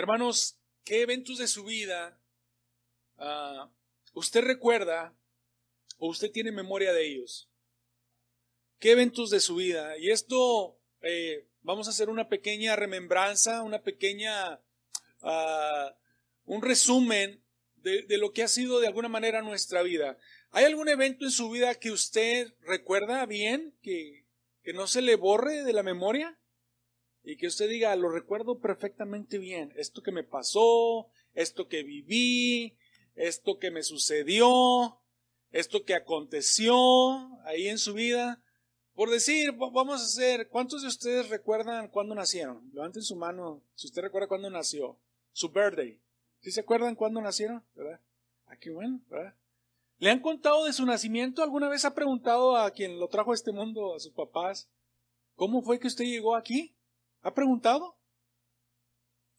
Hermanos, ¿qué eventos de su vida ah, usted recuerda o usted tiene memoria de ellos? ¿Qué eventos de su vida? Y esto eh, vamos a hacer una pequeña remembranza, una pequeña, ah, un resumen de, de, lo que ha sido de alguna manera nuestra vida. ¿Hay algún evento en su vida que usted recuerda bien, que, que no se le borre de la memoria? Y que usted diga, lo recuerdo perfectamente bien, esto que me pasó, esto que viví, esto que me sucedió, esto que aconteció ahí en su vida. Por decir, vamos a hacer, ¿cuántos de ustedes recuerdan cuándo nacieron? Levanten su mano si usted recuerda cuándo nació. Su birthday. ¿Sí se acuerdan cuándo nacieron? ¿Verdad? Ah, qué bueno, ¿verdad? ¿Le han contado de su nacimiento? ¿Alguna vez ha preguntado a quien lo trajo a este mundo, a sus papás, cómo fue que usted llegó aquí? ¿Ha preguntado?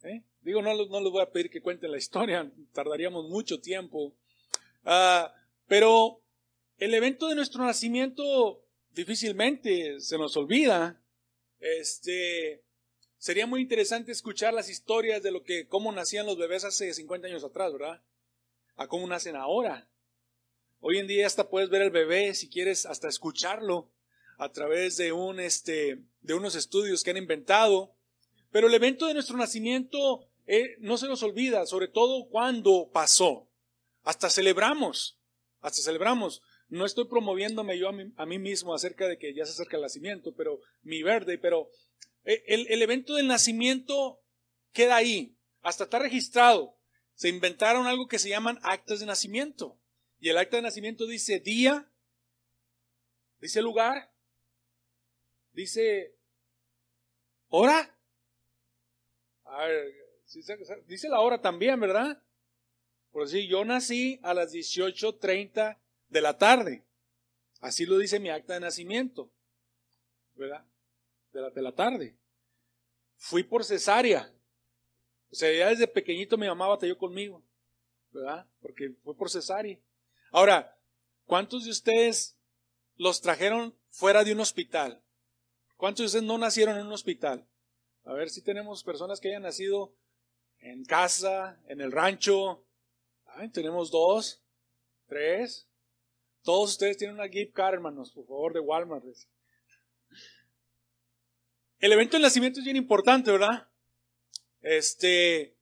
¿Eh? Digo, no, no les voy a pedir que cuenten la historia, tardaríamos mucho tiempo. Ah, pero el evento de nuestro nacimiento difícilmente se nos olvida. Este, sería muy interesante escuchar las historias de lo que, cómo nacían los bebés hace 50 años atrás, ¿verdad? A cómo nacen ahora. Hoy en día hasta puedes ver el bebé, si quieres, hasta escucharlo a través de un, este, de unos estudios que han inventado. Pero el evento de nuestro nacimiento eh, no se nos olvida, sobre todo cuando pasó. Hasta celebramos, hasta celebramos. No estoy promoviéndome yo a mí, mismo acerca de que ya se acerca el nacimiento, pero mi verde, pero eh, el, el evento del nacimiento queda ahí, hasta está registrado. Se inventaron algo que se llaman actas de nacimiento. Y el acta de nacimiento dice día, dice lugar, dice hora. A ver, dice la hora también, ¿verdad? Por decir, yo nací a las 18.30 de la tarde. Así lo dice mi acta de nacimiento, ¿verdad? De la, de la tarde. Fui por cesárea. O sea, ya desde pequeñito mi mamá batalló conmigo, ¿verdad? Porque fue por cesárea. Ahora, ¿cuántos de ustedes los trajeron fuera de un hospital? ¿Cuántos de ustedes no nacieron en un hospital? A ver si tenemos personas que hayan nacido en casa, en el rancho. Ay, tenemos dos, tres, todos ustedes tienen una gift card, hermanos, por favor, de Walmart. El evento del nacimiento es bien importante, ¿verdad? Este,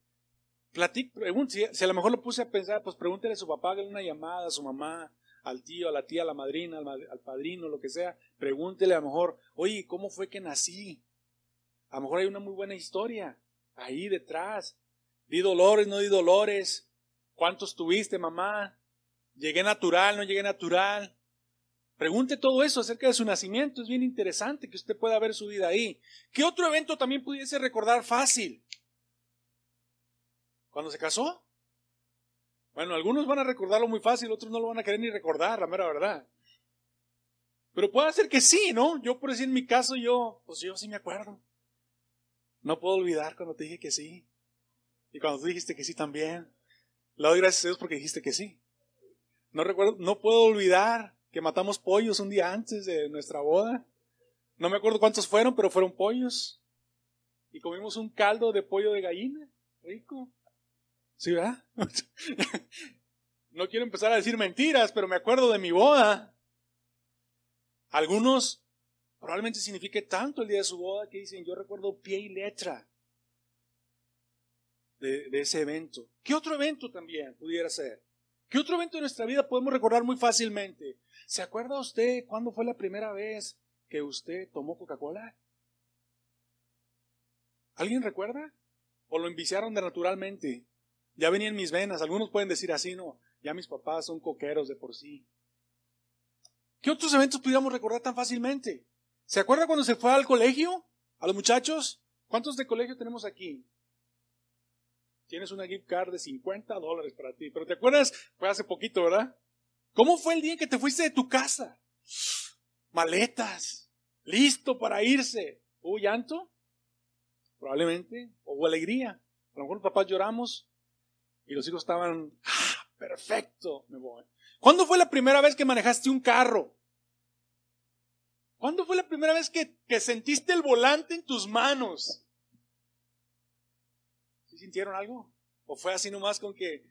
platic, si, si a lo mejor lo puse a pensar, pues pregúntele a su papá, hágale una llamada a su mamá, al tío, a la tía, a la madrina, al, padrino, lo que sea. Pregúntele a lo mejor, oye, ¿cómo fue que nací? A lo mejor hay una muy buena historia ahí detrás. Di dolores, no di dolores. ¿Cuántos tuviste, mamá? Llegué natural, no llegué natural. Pregunte todo eso acerca de su nacimiento. Es bien interesante que usted pueda ver su vida ahí. ¿Qué otro evento también pudiese recordar fácil? ¿Cuando se casó? Bueno, algunos van a recordarlo muy fácil, otros no lo van a querer ni recordar, la mera verdad. Pero puede ser que sí, ¿no? Yo por decir en mi caso, yo, pues yo sí me acuerdo. No puedo olvidar cuando te dije que sí. Y cuando tú dijiste que sí también. Le doy gracias a Dios porque dijiste que sí. No recuerdo, no puedo olvidar que matamos pollos un día antes de nuestra boda. No me acuerdo cuántos fueron, pero fueron pollos. Y comimos un caldo de pollo de gallina. Rico. ¿Sí, verdad? no quiero empezar a decir mentiras, pero me acuerdo de mi boda. Algunos probablemente signifique tanto el día de su boda que dicen, yo recuerdo pie y letra de, de ese evento. ¿Qué otro evento también pudiera ser? ¿Qué otro evento de nuestra vida podemos recordar muy fácilmente? ¿Se acuerda usted cuándo fue la primera vez que usted tomó Coca-Cola? ¿Alguien recuerda? ¿O lo enviciaron de naturalmente? Ya venía en mis venas. Algunos pueden decir así, no, ya mis papás son coqueros de por sí. ¿Qué otros eventos pudiéramos recordar tan fácilmente? ¿Se acuerda cuando se fue al colegio? ¿A los muchachos? ¿Cuántos de colegio tenemos aquí? tienes una gift card de 50 dólares para ti. Pero te acuerdas, fue hace poquito, ¿verdad? ¿Cómo fue el día que te fuiste de tu casa? Maletas, listo para irse. ¿Hubo llanto? Probablemente. ¿O alegría? A lo mejor los papás lloramos y los hijos estaban, ah, perfecto, me voy. ¿Cuándo fue la primera vez que manejaste un carro? ¿Cuándo fue la primera vez que, que sentiste el volante en tus manos? sintieron algo? ¿O fue así nomás con que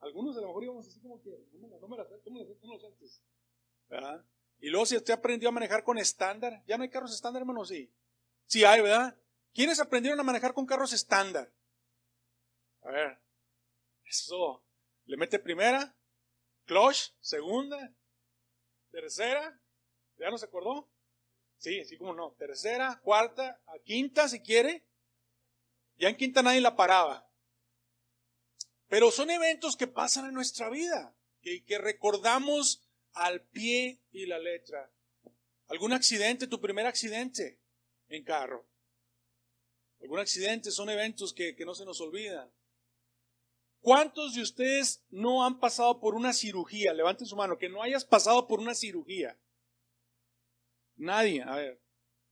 algunos a lo mejor íbamos así como que, no me, las, ¿cómo las, antes? ¿Verdad? Y luego si usted aprendió a manejar con estándar, ¿ya no hay carros estándar, hermano? Sí. Sí hay, ¿verdad? ¿Quiénes aprendieron a manejar con carros estándar? A ver, eso, le mete primera, clutch, segunda, tercera, ¿ya no se acordó? Sí, sí como no, tercera, cuarta, a quinta si quiere, ya en quinta nadie la paraba. Pero son eventos que pasan en nuestra vida, que, que recordamos al pie y la letra. ¿Algún accidente, tu primer accidente en carro? ¿Algún accidente? Son eventos que, que no se nos olvidan. ¿Cuántos de ustedes no han pasado por una cirugía? Levanten su mano, que no hayas pasado por una cirugía. Nadie, a ver,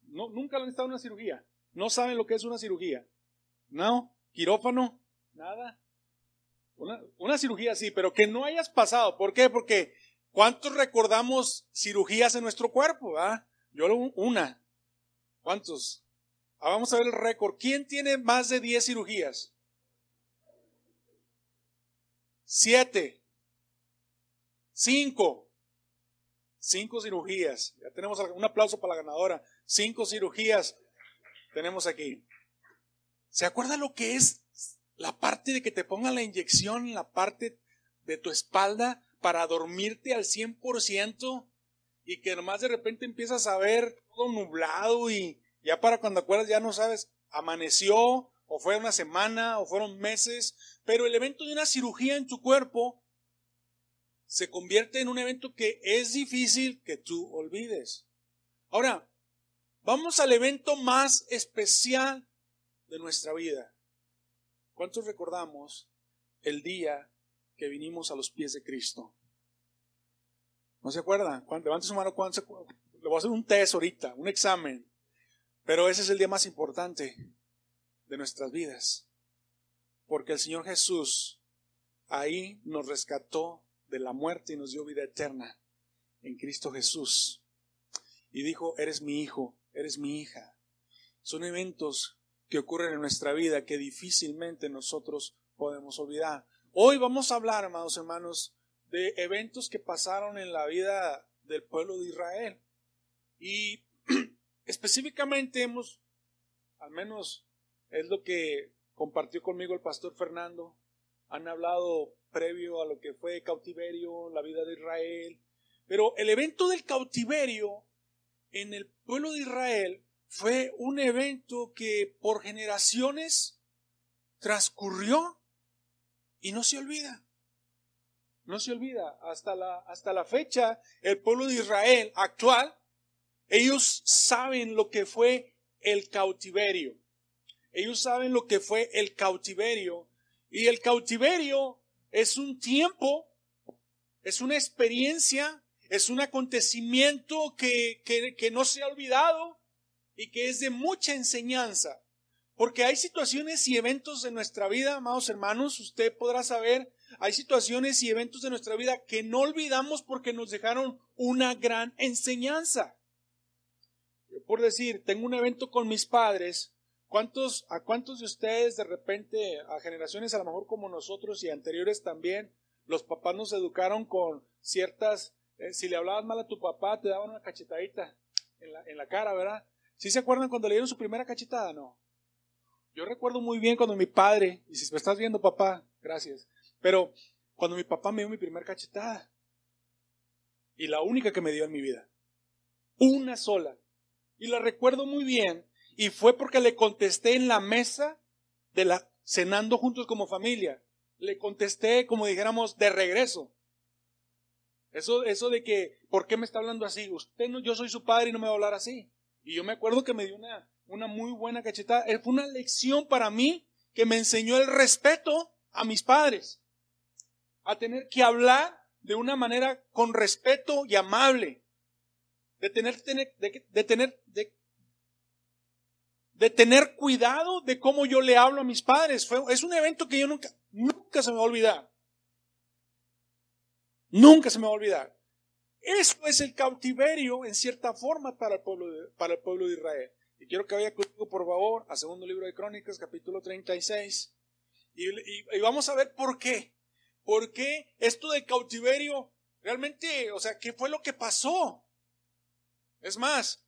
no, nunca han estado en una cirugía. No saben lo que es una cirugía. No, quirófano, nada. Una, una cirugía sí, pero que no hayas pasado. ¿Por qué? Porque ¿cuántos recordamos cirugías en nuestro cuerpo? Ah? Yo una. ¿Cuántos? Ah, vamos a ver el récord. ¿Quién tiene más de 10 cirugías? Siete. Cinco. Cinco cirugías. Ya tenemos un aplauso para la ganadora. Cinco cirugías tenemos aquí. ¿Se acuerda lo que es la parte de que te pongan la inyección en la parte de tu espalda para dormirte al 100% y que nomás de repente empiezas a ver todo nublado y ya para cuando acuerdas ya no sabes, amaneció o fue una semana, o fueron meses, pero el evento de una cirugía en tu cuerpo se convierte en un evento que es difícil que tú olvides. Ahora, vamos al evento más especial de nuestra vida. ¿Cuántos recordamos el día que vinimos a los pies de Cristo? ¿No se acuerdan? Levante su mano se Le voy a hacer un test ahorita, un examen. Pero ese es el día más importante de nuestras vidas. Porque el Señor Jesús ahí nos rescató de la muerte y nos dio vida eterna en Cristo Jesús. Y dijo, eres mi hijo, eres mi hija. Son eventos que ocurren en nuestra vida que difícilmente nosotros podemos olvidar. Hoy vamos a hablar, amados hermanos, de eventos que pasaron en la vida del pueblo de Israel. Y específicamente hemos, al menos es lo que compartió conmigo el pastor Fernando. Han hablado previo a lo que fue cautiverio, la vida de Israel. Pero el evento del cautiverio en el pueblo de Israel fue un evento que por generaciones transcurrió y no se olvida. No se olvida. Hasta la, hasta la fecha, el pueblo de Israel actual, ellos saben lo que fue el cautiverio. Ellos saben lo que fue el cautiverio. Y el cautiverio es un tiempo, es una experiencia, es un acontecimiento que, que, no se ha olvidado y que es de mucha enseñanza. Porque hay situaciones y eventos de nuestra vida, amados hermanos, usted podrá saber, hay situaciones y eventos de nuestra vida que no olvidamos porque nos dejaron una gran enseñanza. Por decir, tengo un evento con mis padres ¿Cuántos, ¿A cuántos de ustedes de repente, a generaciones a lo mejor como nosotros y anteriores también, los papás nos educaron con ciertas, eh, si le hablabas mal a tu papá, te daban una cachetadita en la, en la cara, ¿verdad? ¿Sí se acuerdan cuando le dieron su primera cachetada? No. Yo recuerdo muy bien cuando mi padre, y si me estás viendo papá, gracias, pero cuando mi papá me dio mi primera cachetada, y la única que me dio en mi vida, una sola, y la recuerdo muy bien y fue porque le contesté en la mesa de la cenando juntos como familia. Le contesté como dijéramos de regreso. Eso, eso de que, ¿por qué me está hablando así? Usted no, yo soy su padre y no me va a hablar así. Y yo me acuerdo que me dio una, una muy buena cachetada. Eh, fue una lección para mí que me enseñó el respeto a mis padres. A tener que hablar de una manera con respeto y amable. De tener, tener, de, de tener, de de tener cuidado de cómo yo le hablo a mis padres. Fue, es un evento que yo nunca, nunca se me va a olvidar. Nunca se me va a olvidar. Eso es el cautiverio en cierta forma para el pueblo de, para el pueblo de Israel. Y quiero que vaya conmigo, por favor, a segundo libro de Crónicas, capítulo 36. Y, y vamos a ver por qué. ¿Por qué esto del cautiverio realmente, o sea, qué fue lo que pasó? Es más,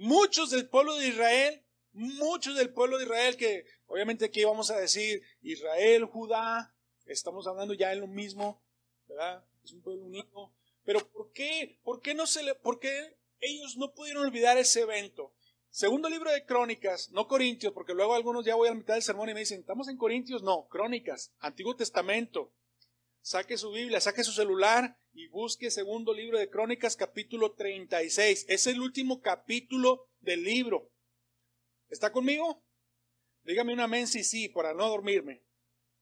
muchos del pueblo de Israel, muchos del pueblo de Israel, que obviamente aquí vamos a decir Israel, Judá, estamos hablando ya en lo mismo, ¿verdad? Es un pueblo único. Pero ¿por qué? ¿Por qué no se le, por qué ellos no pudieron olvidar ese evento? Segundo libro de Crónicas, no Corintios, porque luego algunos ya voy a la mitad del sermón y me dicen, ¿estamos en Corintios? No, Crónicas, Antiguo Testamento. Saque su Biblia, saque su celular y busque segundo libro de Crónicas, capítulo 36. Es el último capítulo del libro. ¿Está conmigo? Dígame un amén si sí, para no dormirme.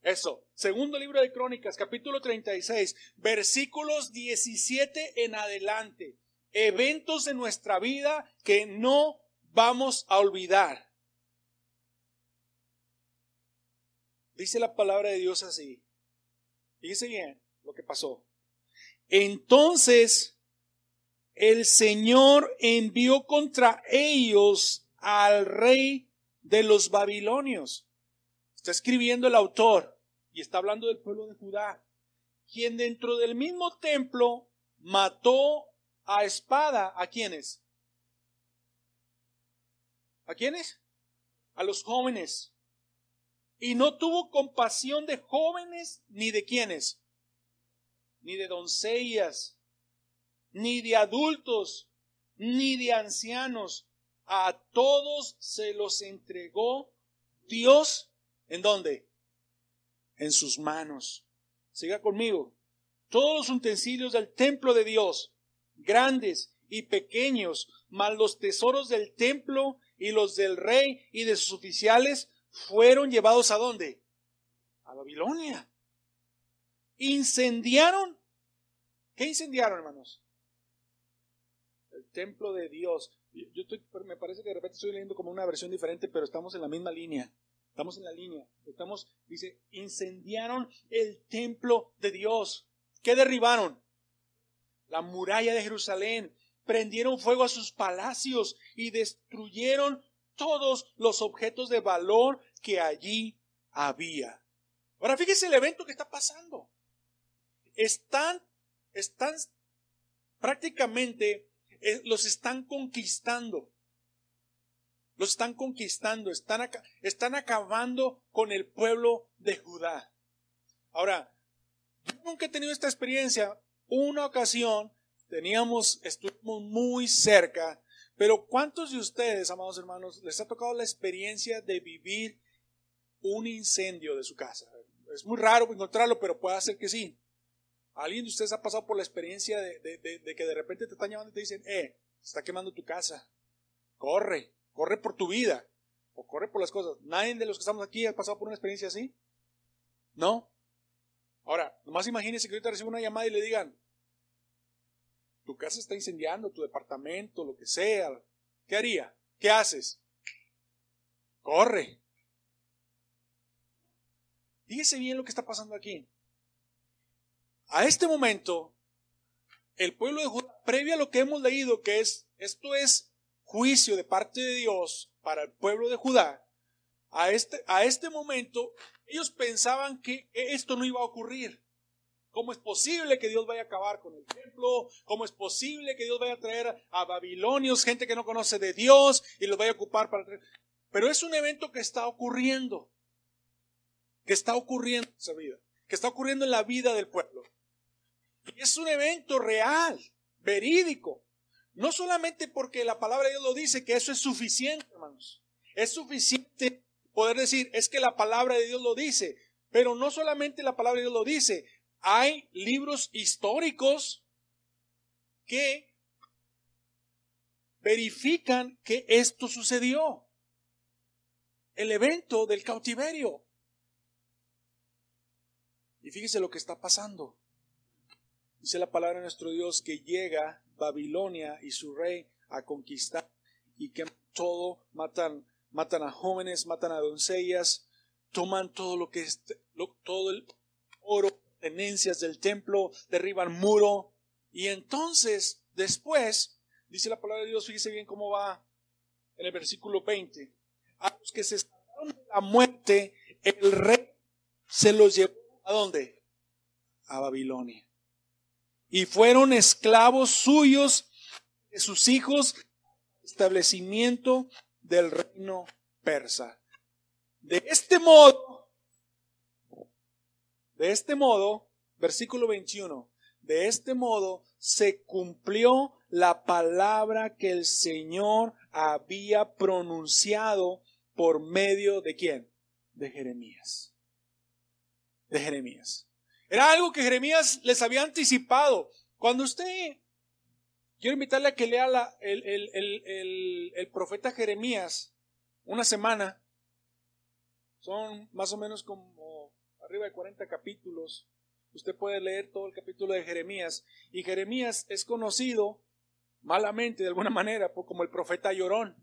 Eso. Segundo libro de Crónicas, capítulo 36, versículos 17 en adelante. Eventos de nuestra vida que no vamos a olvidar. Dice la palabra de Dios así. Fíjese bien lo que pasó. Entonces el Señor envió contra ellos al rey de los babilonios. Está escribiendo el autor y está hablando del pueblo de Judá, quien dentro del mismo templo mató a espada a quienes? ¿A quiénes? A los jóvenes. Y no tuvo compasión de jóvenes ni de quienes, ni de doncellas, ni de adultos, ni de ancianos. A todos se los entregó Dios. ¿En dónde? En sus manos. Siga conmigo. Todos los utensilios del templo de Dios, grandes y pequeños, más los tesoros del templo y los del rey y de sus oficiales fueron llevados a dónde? A Babilonia. Incendiaron. ¿Qué incendiaron, hermanos? El templo de Dios. Yo estoy, me parece que de repente estoy leyendo como una versión diferente, pero estamos en la misma línea. Estamos en la línea. Estamos, dice, incendiaron el templo de Dios. ¿Qué derribaron? La muralla de Jerusalén prendieron fuego a sus palacios y destruyeron todos los objetos de valor que allí había. Ahora fíjese el evento que está pasando. Están, están prácticamente, eh, los están conquistando. Los están conquistando, están, están acabando con el pueblo de Judá. Ahora, yo nunca he tenido esta experiencia. Una ocasión teníamos, estuvimos muy cerca, pero ¿cuántos de ustedes, amados hermanos, les ha tocado la experiencia de vivir un incendio de su casa? Es muy raro encontrarlo, pero puede ser que sí. ¿Alguien de ustedes ha pasado por la experiencia de, que de repente te están llamando y te dicen, eh, se está quemando tu casa? Corre, corre por tu vida, o corre por las cosas. ¿Nadie de los que estamos aquí ha pasado por una experiencia así? ¿No? Ahora, nomás imagínense que ahorita recibo una llamada y le digan, tu casa está incendiando, tu departamento, lo que sea, ¿qué haría? ¿Qué haces? Corre. Fíjese bien lo que está pasando aquí. A este momento, el pueblo de Judá, previo a lo que hemos leído, que es, esto es juicio de parte de Dios para el pueblo de Judá, a este, a este momento, ellos pensaban que esto no iba a ocurrir. ¿Cómo es posible que Dios vaya a acabar con el templo? ¿Cómo es posible que Dios vaya a traer a babilonios, gente que no conoce de Dios, y los vaya a ocupar para? Pero es un evento que está ocurriendo, que está ocurriendo en esa vida, que está ocurriendo en la vida del pueblo. Y es un evento real, verídico. No solamente porque la palabra de Dios lo dice, que eso es suficiente, hermanos. Es suficiente poder decir, es que la palabra de Dios lo dice. Pero no solamente la palabra de Dios lo dice, hay libros históricos que verifican que esto sucedió. El evento del cautiverio. Y fíjese lo que está pasando. Dice la palabra de nuestro Dios que llega Babilonia y su rey a conquistar y que todo, matan, matan a jóvenes, matan a doncellas, toman todo lo que es, todo el oro, tenencias del templo, derriban muro. Y entonces, después, dice la palabra de Dios, fíjese bien cómo va en el versículo 20. A los que se escaparon de la muerte, el rey se los llevó a dónde? A Babilonia. Y fueron esclavos suyos, de sus hijos, establecimiento del reino persa. De este modo, de este modo, versículo 21, de este modo se cumplió la palabra que el Señor había pronunciado por medio de quién? De Jeremías. De Jeremías. Era algo que Jeremías les había anticipado. Cuando usted, quiero invitarle a que lea la, el, el, el profeta Jeremías una semana, son más o menos como arriba de 40 capítulos. Usted puede leer todo el capítulo de Jeremías. Y Jeremías es conocido malamente, de alguna manera, como el profeta llorón.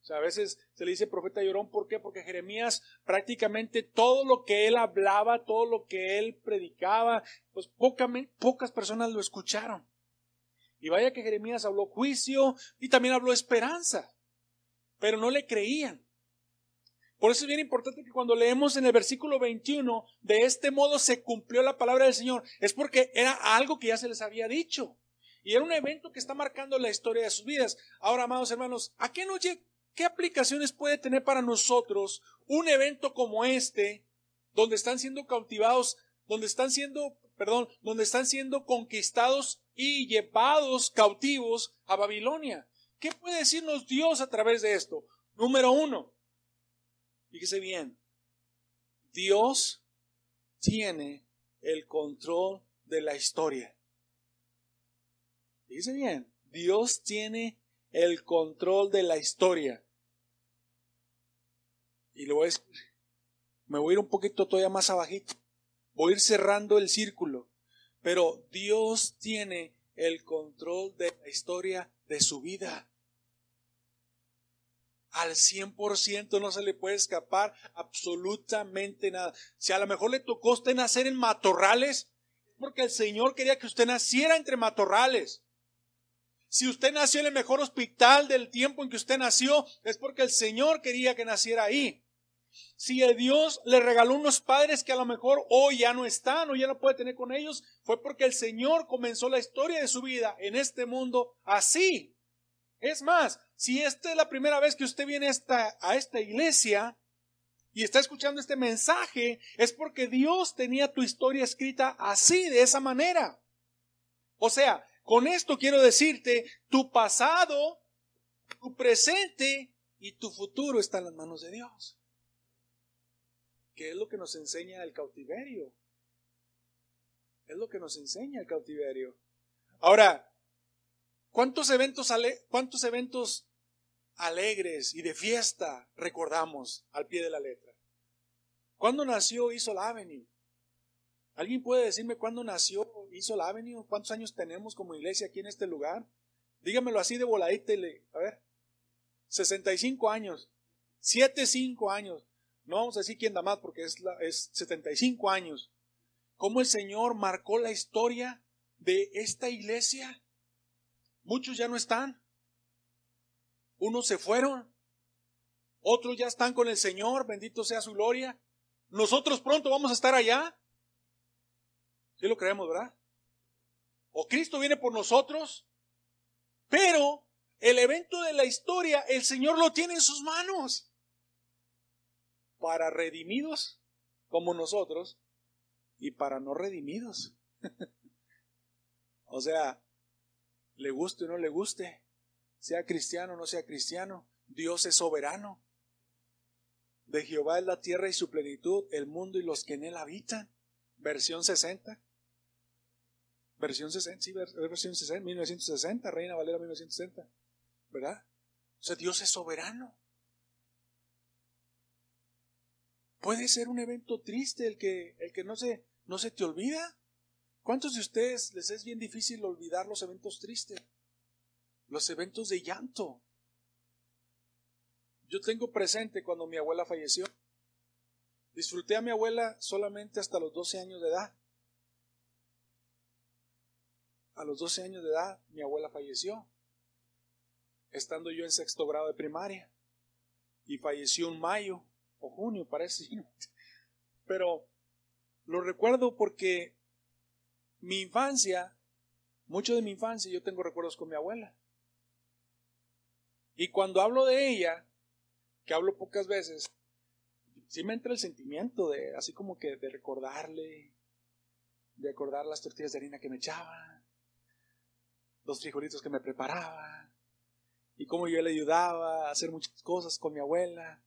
O sea, a veces se le dice profeta llorón, ¿por qué? Porque Jeremías prácticamente todo lo que él hablaba, todo lo que él predicaba, pues pocas personas lo escucharon. Y vaya que Jeremías habló juicio y también habló esperanza, pero no le creían. Por eso es bien importante que cuando leemos en el versículo 21, de este modo se cumplió la palabra del Señor, es porque era algo que ya se les había dicho. Y era un evento que está marcando la historia de sus vidas. Ahora, amados hermanos, ¿a qué, nos, qué aplicaciones puede tener para nosotros un evento como este, donde están siendo cautivados, donde están siendo, perdón, donde están siendo conquistados y llevados cautivos a Babilonia? ¿Qué puede decirnos Dios a través de esto? Número uno, Fíjese bien, Dios tiene el control de la historia. Fíjese bien, Dios tiene el control de la historia. Y lo a me voy a ir un poquito todavía más abajito. Voy a ir cerrando el círculo. Pero Dios tiene el control de la historia de su vida al 100% no se le puede escapar absolutamente nada. Si a lo mejor le tocó a usted nacer en matorrales, porque el Señor quería que usted naciera entre matorrales. Si usted nació en el mejor hospital del tiempo en que usted nació, es porque el Señor quería que naciera ahí. Si el Dios le regaló unos padres que a lo mejor hoy ya no están o ya no puede tener con ellos, fue porque el Señor comenzó la historia de su vida en este mundo así. Es más, si esta es la primera vez que usted viene a esta, iglesia y está escuchando este mensaje, es porque Dios tenía tu historia escrita así, de esa manera. O sea, con esto quiero decirte, tu pasado, tu presente y tu futuro están en las manos de Dios. ¿Qué es lo que nos enseña el cautiverio? Es lo que nos enseña el cautiverio. Ahora, ¿cuántos eventos, cuántos eventos alegres y de fiesta recordamos al pie de la letra. ¿Cuándo nació Isol Avenue? ¿Alguien puede decirme cuándo nació Isol Avenue? ¿Cuántos años tenemos como iglesia aquí en este lugar? Dígamelo así de voladita y a ver, 65 años, 75 años. No vamos a decir quién da más porque es, la, es 75 años. ¿Cómo el Señor marcó la historia de esta iglesia? Muchos ya no están. Unos se fueron, otros ya están con el Señor, bendito sea su gloria. Nosotros pronto vamos a estar allá. ¿Sí lo creemos, verdad? O Cristo viene por nosotros, pero el evento de la historia el Señor lo tiene en sus manos. Para redimidos como nosotros y para no redimidos. o sea, le guste o no le guste, sea cristiano o no sea cristiano, Dios es soberano. De Jehová es la tierra y su plenitud, el mundo y los que en él habitan. Versión 60. Versión 60, sí, versión 60, 1960, Reina Valera 1960. ¿Verdad? O sea, Dios es soberano. Puede ser un evento triste el que, el que no, se, no se te olvida. ¿Cuántos de ustedes les es bien difícil olvidar los eventos tristes? los eventos de llanto. Yo tengo presente cuando mi abuela falleció. Disfruté a mi abuela solamente hasta los 12 años de edad. A los 12 años de edad mi abuela falleció, estando yo en sexto grado de primaria. Y falleció en mayo o junio, parece. Pero lo recuerdo porque mi infancia, mucho de mi infancia, yo tengo recuerdos con mi abuela. Y cuando hablo de ella, que hablo pocas veces, sí me entra el sentimiento de, así como que de recordarle, de acordar las tortillas de harina que me echaba, los frijolitos que me preparaba, y cómo yo le ayudaba a hacer muchas cosas con mi abuela.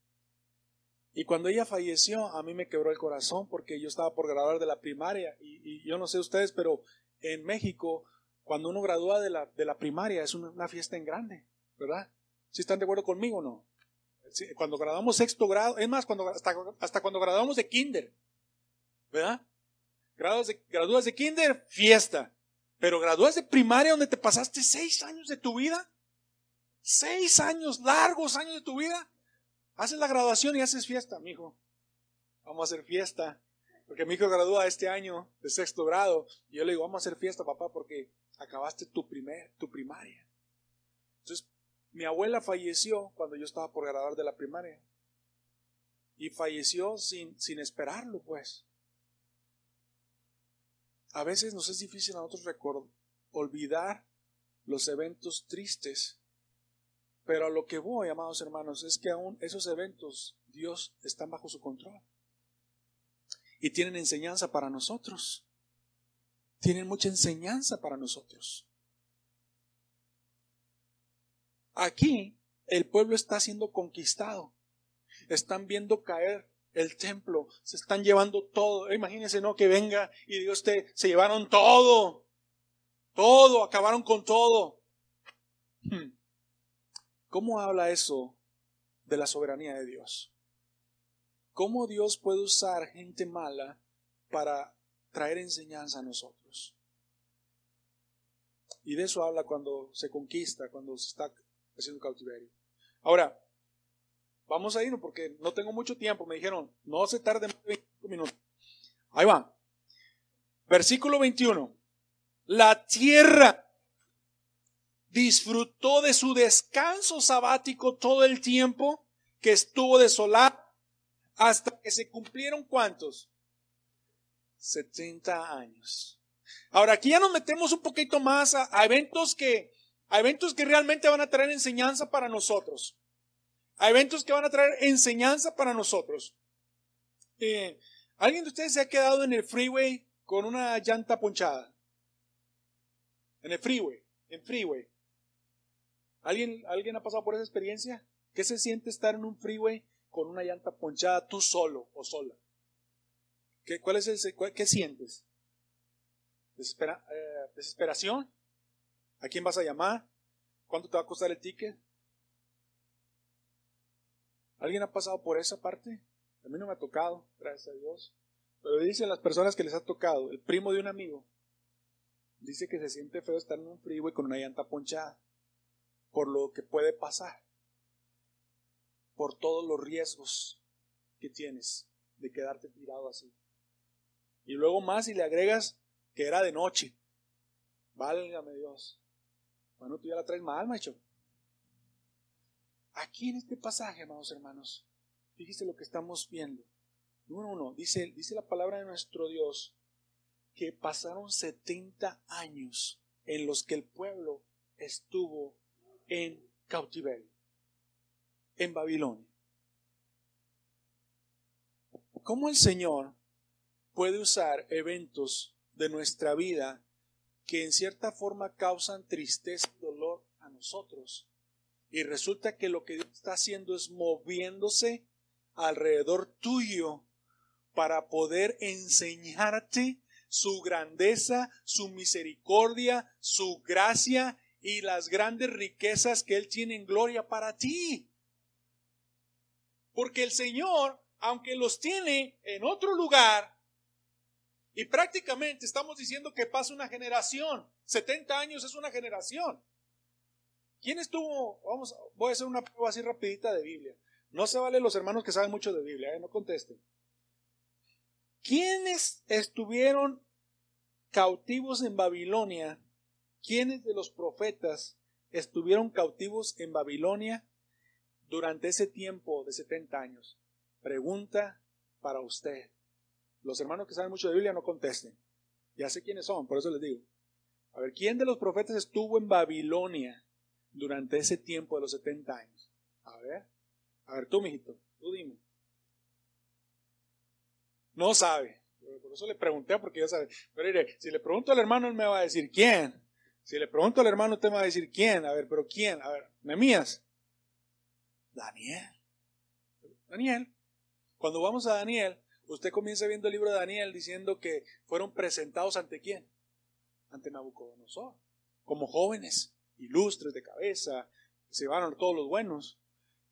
Y cuando ella falleció, a mí me quebró el corazón porque yo estaba por graduar de la primaria. Y, yo no sé ustedes, pero en México, cuando uno gradúa de la, de la primaria, es una, fiesta en grande, ¿verdad? ¿Si están de acuerdo conmigo o no? cuando graduamos sexto grado, es más, cuando, hasta, hasta cuando graduamos de kinder, ¿verdad? Graduas de, gradúas de kinder, fiesta. Pero gradúas de primaria donde te pasaste seis años de tu vida, seis años, largos años de tu vida, Haces la graduación y haces fiesta, mijo. Vamos a hacer fiesta. Porque mi hijo gradúa este año de sexto grado. Y yo le digo, vamos a hacer fiesta, papá, porque acabaste tu, primer, tu primaria. Entonces, mi abuela falleció cuando yo estaba por graduar de la primaria. Y falleció sin, sin esperarlo, pues. A veces nos es difícil a nosotros olvidar los eventos tristes pero a lo que voy, amados hermanos, es que aún esos eventos Dios están bajo su control. Y tienen enseñanza para nosotros. Tienen mucha enseñanza para nosotros. Aquí el pueblo está siendo conquistado. Están viendo caer el templo. Se están llevando todo. Imagínense, ¿no? Que venga y Dios te, se llevaron todo. Todo, acabaron con todo. Hmm. ¿Cómo habla eso de la soberanía de Dios? ¿Cómo Dios puede usar gente mala para traer enseñanza a nosotros? Y de eso habla cuando se conquista, cuando se está haciendo cautiverio. Ahora, vamos a irnos porque no tengo mucho tiempo. Me dijeron, no se tarde más de 25 minutos. Ahí va. Versículo 21. La tierra disfrutó de su descanso sabático todo el tiempo que estuvo desolado hasta que se cumplieron cuántos? 70 años. Ahora aquí ya nos metemos un poquito más a, eventos que a eventos que realmente van a traer enseñanza para nosotros. A eventos que van a traer enseñanza para nosotros. Eh, ¿Alguien de ustedes se ha quedado en el freeway con una llanta ponchada? En el freeway, en freeway. ¿Alguien, ¿Alguien ha pasado por esa experiencia? ¿Qué se siente estar en un freeway con una llanta ponchada tú solo o sola? ¿Qué, cuál es el, ¿qué sientes? Eh, ¿Desesperación? ¿A quién vas a llamar? ¿Cuánto te va a costar el ticket? ¿Alguien ha pasado por esa parte? A mí no me ha tocado, gracias a Dios. Pero dicen las personas que les ha tocado, el primo de un amigo, dice que se siente feo estar en un freeway con una llanta ponchada por lo que puede pasar, por todos los riesgos que tienes de quedarte tirado así. Y luego más si le agregas que era de noche. Válgame Dios. Bueno, tú ya la traes mal, macho. Aquí en este pasaje, amados hermanos, fíjese lo que estamos viendo. Número uno, dice, dice la palabra de nuestro Dios que pasaron 70 años en los que el pueblo estuvo en cautiverio, en Babilonia. ¿Cómo el Señor puede usar eventos de nuestra vida que en cierta forma causan tristeza y dolor a nosotros? Y resulta que lo que Dios está haciendo es moviéndose alrededor tuyo para poder enseñarte su grandeza, su misericordia, su gracia y las grandes riquezas que Él tiene en gloria para ti. Porque el Señor, aunque los tiene en otro lugar, y prácticamente estamos diciendo que pasa una generación, 70 años es una generación. ¿Quién estuvo? Vamos, voy a hacer una prueba así rapidita de Biblia. No se vale los hermanos que saben mucho de Biblia, ¿eh? no contesten. ¿Quiénes estuvieron cautivos en Babilonia ¿Quiénes de los profetas estuvieron cautivos en Babilonia durante ese tiempo de 70 años? Pregunta para usted. Los hermanos que saben mucho de Biblia no contesten. Ya sé quiénes son, por eso les digo. A ver, ¿quién de los profetas estuvo en Babilonia durante ese tiempo de los 70 años? A ver, a ver tú, mijito, tú dime. No sabe. Por eso le pregunté, porque ya sabe. Pero mire, si le pregunto al hermano, él me va a decir quién. Si le pregunto al hermano, usted me va a decir quién. A ver, pero quién. A ver, Nemías. Daniel. Daniel. Cuando vamos a Daniel, usted comienza viendo el libro de Daniel diciendo que fueron presentados ante quién? Ante Nabucodonosor. Como jóvenes, ilustres de cabeza, se llevaron todos los buenos.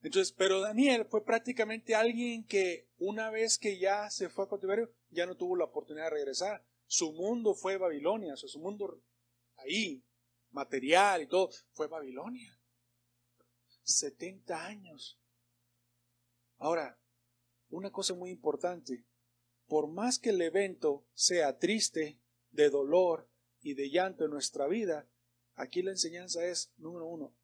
Entonces, pero Daniel fue prácticamente alguien que una vez que ya se fue a cautiverio, ya no tuvo la oportunidad de regresar. Su mundo fue Babilonia, o sea, su mundo ahí, material y todo, fue Babilonia. 70 años. Ahora, una cosa muy importante, por más que el evento sea triste, de dolor y de llanto en nuestra vida, aquí la enseñanza es, número uno,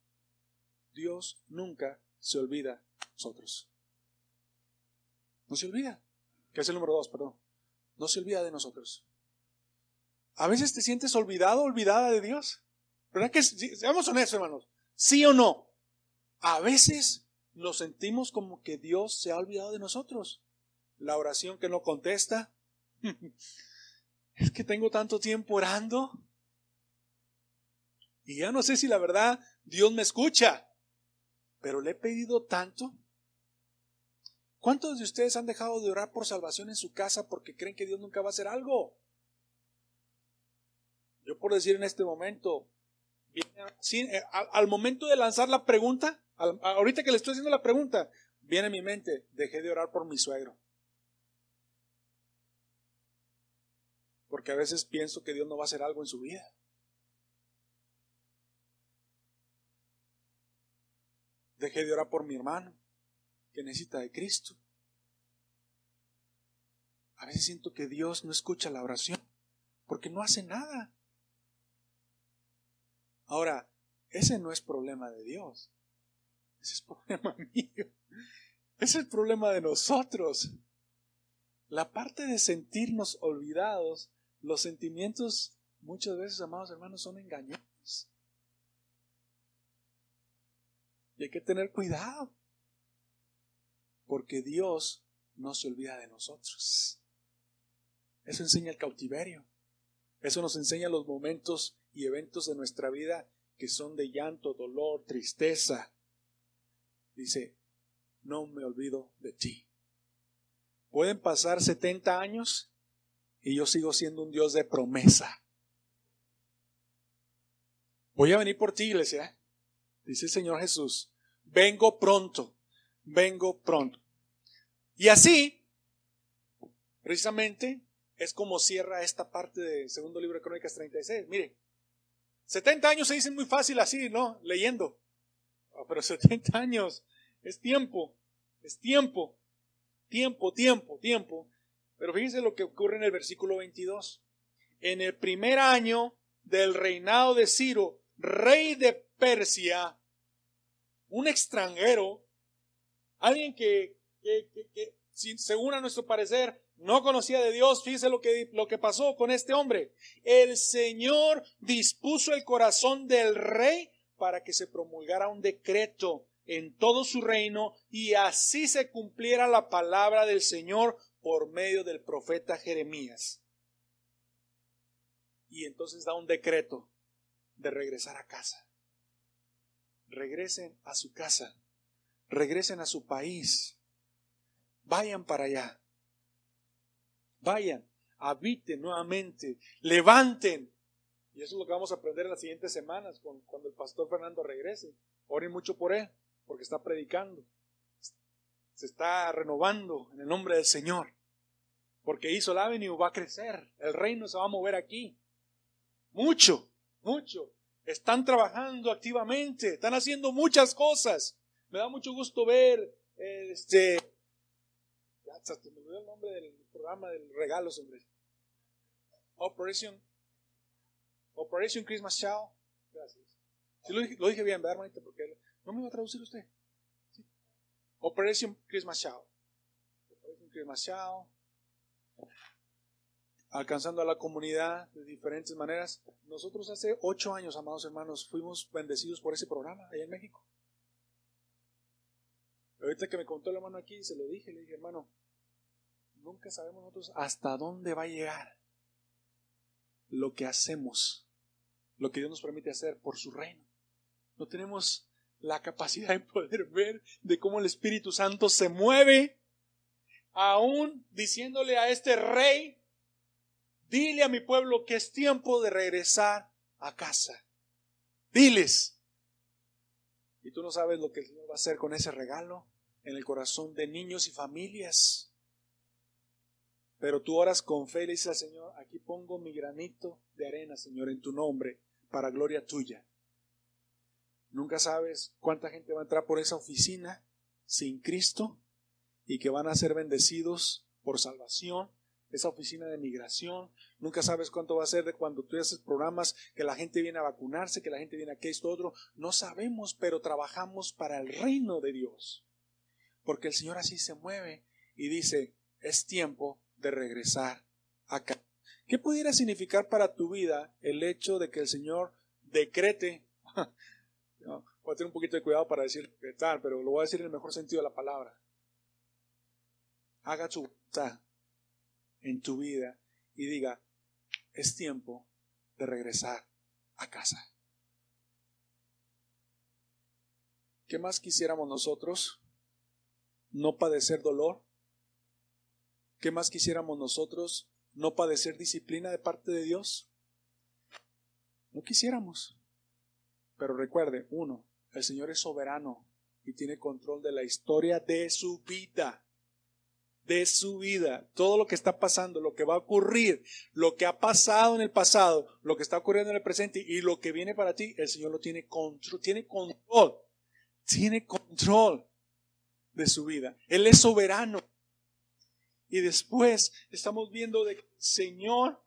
Dios nunca se olvida de nosotros. No se olvida. Que es el número dos, perdón. No se olvida de nosotros. A veces te sientes olvidado, olvidada de Dios. ¿Verdad que seamos honestos, hermanos? ¿Sí o no? A veces nos sentimos como que Dios se ha olvidado de nosotros. La oración que no contesta. es que tengo tanto tiempo orando. Y ya no sé si la verdad Dios me escucha. Pero le he pedido tanto. ¿Cuántos de ustedes han dejado de orar por salvación en su casa porque creen que Dios nunca va a hacer algo? Por decir en este momento, eh, al, momento de lanzar la pregunta, ahorita que le estoy haciendo la pregunta, viene a mi mente, dejé de orar por mi suegro. Porque a veces pienso que Dios no va a hacer algo en su vida. Dejé de orar por mi hermano que necesita de Cristo. A veces siento que Dios no escucha la oración porque no hace nada. Ahora, ese no es problema de Dios. Ese es problema mío. Ese es problema de nosotros. La parte de sentirnos olvidados, los sentimientos muchas veces, amados hermanos, son engañosos. Y hay que tener cuidado, porque Dios no se olvida de nosotros. Eso enseña el cautiverio. Eso nos enseña los momentos y eventos de nuestra vida que son de llanto, dolor, tristeza. Dice, no me olvido de ti. Pueden pasar 70 años y yo sigo siendo un Dios de promesa. Voy a venir por ti, iglesia dice el Señor Jesús, vengo pronto, vengo pronto. Y así, precisamente, es como cierra esta parte del segundo libro de Crónicas 36. Mire, 70 años se dicen muy fácil así, ¿no? Leyendo. Ah, pero 70 años es tiempo, es tiempo, tiempo, tiempo, tiempo. Pero fíjense lo que ocurre en el versículo 22. En el primer año del reinado de Ciro, rey de Persia, un extranjero, alguien que, según a nuestro parecer no conocía de Dios, fíjese lo que, lo que pasó con este hombre. El Señor dispuso el corazón del rey para que se promulgara un decreto en todo su reino y así se cumpliera la palabra del Señor por medio del profeta Jeremías. Y entonces da un decreto de regresar a casa regresen a su casa, regresen a su país, vayan para allá, vayan, habiten nuevamente, levanten. Y eso es lo que vamos a aprender en las siguientes semanas cuando el pastor Fernando regrese. Oren mucho por él, porque está predicando. Se está renovando en el nombre del Señor. Porque hizo la Avenue va a crecer. El reino se va a mover aquí. Mucho, mucho están trabajando activamente, están haciendo muchas cosas. Me da mucho gusto ver, este, ya me olvidó el nombre del programa del regalo, hombre. Operation, Operation Christmas Show. Gracias. lo, dije, bien, ¿verdad, hermanita? Porque no me va a traducir usted. Operation Christmas Show. Operation Christmas Show. alcanzando a la comunidad de diferentes maneras. Nosotros hace ocho años, amados hermanos, fuimos bendecidos por ese programa allá en México. Ahorita que me contó la mano aquí, se lo dije, le dije, hermano, nunca sabemos nosotros hasta dónde va a llegar lo que hacemos, lo que Dios nos permite hacer por su reino. No tenemos la capacidad de poder ver de cómo el Espíritu Santo se mueve, aún diciéndole a este rey, dile a mi pueblo que es tiempo de regresar a casa. Diles. Y tú no sabes lo que el Señor va a hacer con ese regalo en el corazón de niños y familias. Pero tú oras con fe y dices al Señor, aquí pongo mi granito de arena, Señor, en tu nombre, para gloria tuya. Nunca sabes cuánta gente va a entrar por esa oficina sin Cristo y que van a ser bendecidos por salvación. Esa oficina de migración, nunca sabes cuánto va a ser de cuando tú haces programas que la gente viene a vacunarse, que la gente viene a que esto otro. No sabemos, pero trabajamos para el reino de Dios. Porque el Señor así se mueve y dice, es tiempo de regresar acá. ¿Qué pudiera significar para tu vida el hecho de que el Señor decrete? voy a tener un poquito de cuidado para decir tal, pero lo voy a decir en el mejor sentido de la palabra. Haga su voluntad en tu vida y diga, es tiempo de regresar a casa. ¿Qué más quisiéramos nosotros? No padecer dolor, ¿Qué más quisiéramos nosotros? ¿No padecer disciplina de parte de Dios? No quisiéramos. Pero recuerde, uno, el Señor es soberano y tiene control de la historia de su vida. De su vida. Todo lo que está pasando, lo que va a ocurrir, lo que ha pasado en el pasado, lo que está ocurriendo en el presente y lo que viene para ti, el Señor lo tiene control. Tiene control. Tiene control de su vida. Él es soberano. Y después estamos viendo de Señor,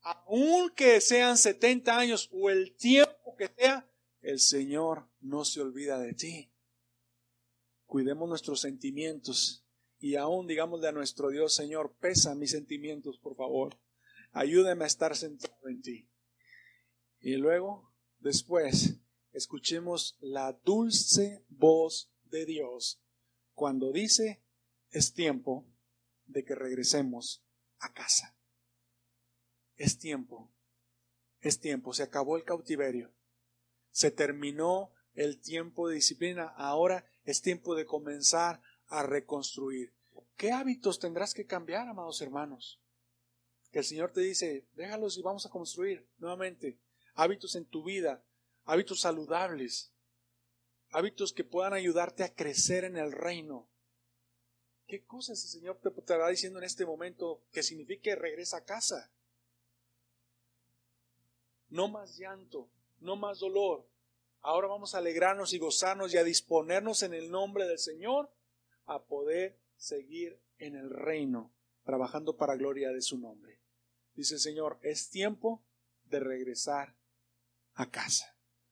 aunque sean 70 años o el tiempo que sea, el Señor no se olvida de ti. Cuidemos nuestros sentimientos y aún digámosle a nuestro Dios, Señor, pesa mis sentimientos, por favor. Ayúdame a estar centrado en ti. Y luego, después, escuchemos la dulce voz de Dios cuando dice, es tiempo de que regresemos a casa. Es tiempo, es tiempo, se acabó el cautiverio, se terminó el tiempo de disciplina, ahora es tiempo de comenzar a reconstruir. ¿Qué hábitos tendrás que cambiar, amados hermanos? Que el Señor te dice, déjalos y vamos a construir nuevamente hábitos en tu vida, hábitos saludables, hábitos que puedan ayudarte a crecer en el reino, ¿Qué cosas el Señor te estará diciendo en este momento que signifique regresa a casa? No más llanto, no más dolor. Ahora vamos a alegrarnos y gozarnos y a disponernos en el nombre del Señor a poder seguir en el reino, trabajando para gloria de su nombre. Dice el Señor, es tiempo de regresar a casa.